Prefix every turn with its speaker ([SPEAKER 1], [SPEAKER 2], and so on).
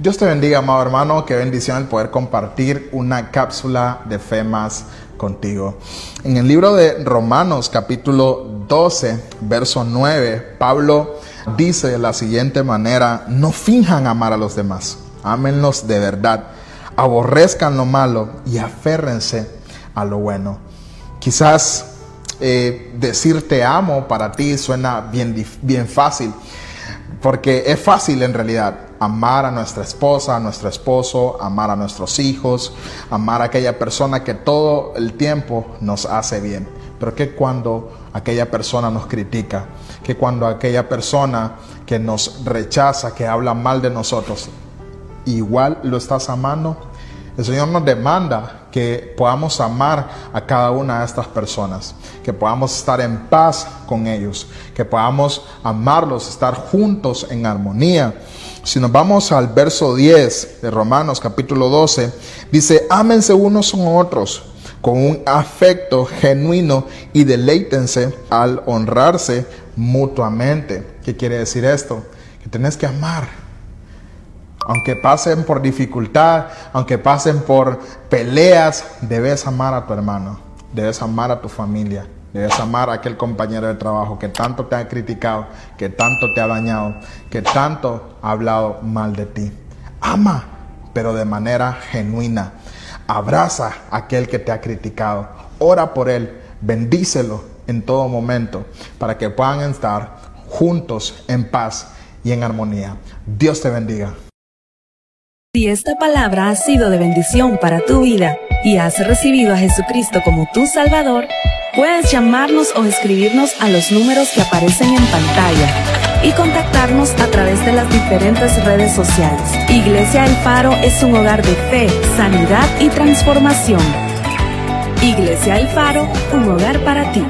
[SPEAKER 1] Dios te bendiga, amado hermano. Qué bendición el poder compartir una cápsula de fe más contigo. En el libro de Romanos capítulo 12, verso 9, Pablo dice de la siguiente manera, no finjan amar a los demás, ámenlos de verdad, aborrezcan lo malo y aférrense a lo bueno. Quizás eh, decir te amo para ti suena bien, bien fácil, porque es fácil en realidad amar a nuestra esposa, a nuestro esposo, amar a nuestros hijos, amar a aquella persona que todo el tiempo nos hace bien. Pero que cuando aquella persona nos critica, que cuando aquella persona que nos rechaza, que habla mal de nosotros, igual lo estás amando. El Señor nos demanda que podamos amar a cada una de estas personas, que podamos estar en paz con ellos, que podamos amarlos, estar juntos en armonía. Si nos vamos al verso 10 de Romanos capítulo 12, dice, ámense unos con otros con un afecto genuino y deleítense al honrarse mutuamente. ¿Qué quiere decir esto? Que tenés que amar. Aunque pasen por dificultad, aunque pasen por peleas, debes amar a tu hermano, debes amar a tu familia, Debes amar a aquel compañero de trabajo que tanto te ha criticado, que tanto te ha dañado, que tanto ha hablado mal de ti. Ama, pero de manera genuina. Abraza a aquel que te ha criticado. Ora por él. Bendícelo en todo momento para que puedan estar juntos en paz y en armonía. Dios te bendiga.
[SPEAKER 2] Si esta palabra ha sido de bendición para tu vida y has recibido a Jesucristo como tu Salvador, Puedes llamarnos o escribirnos a los números que aparecen en pantalla y contactarnos a través de las diferentes redes sociales. Iglesia El Faro es un hogar de fe, sanidad y transformación. Iglesia El Faro, un hogar para ti.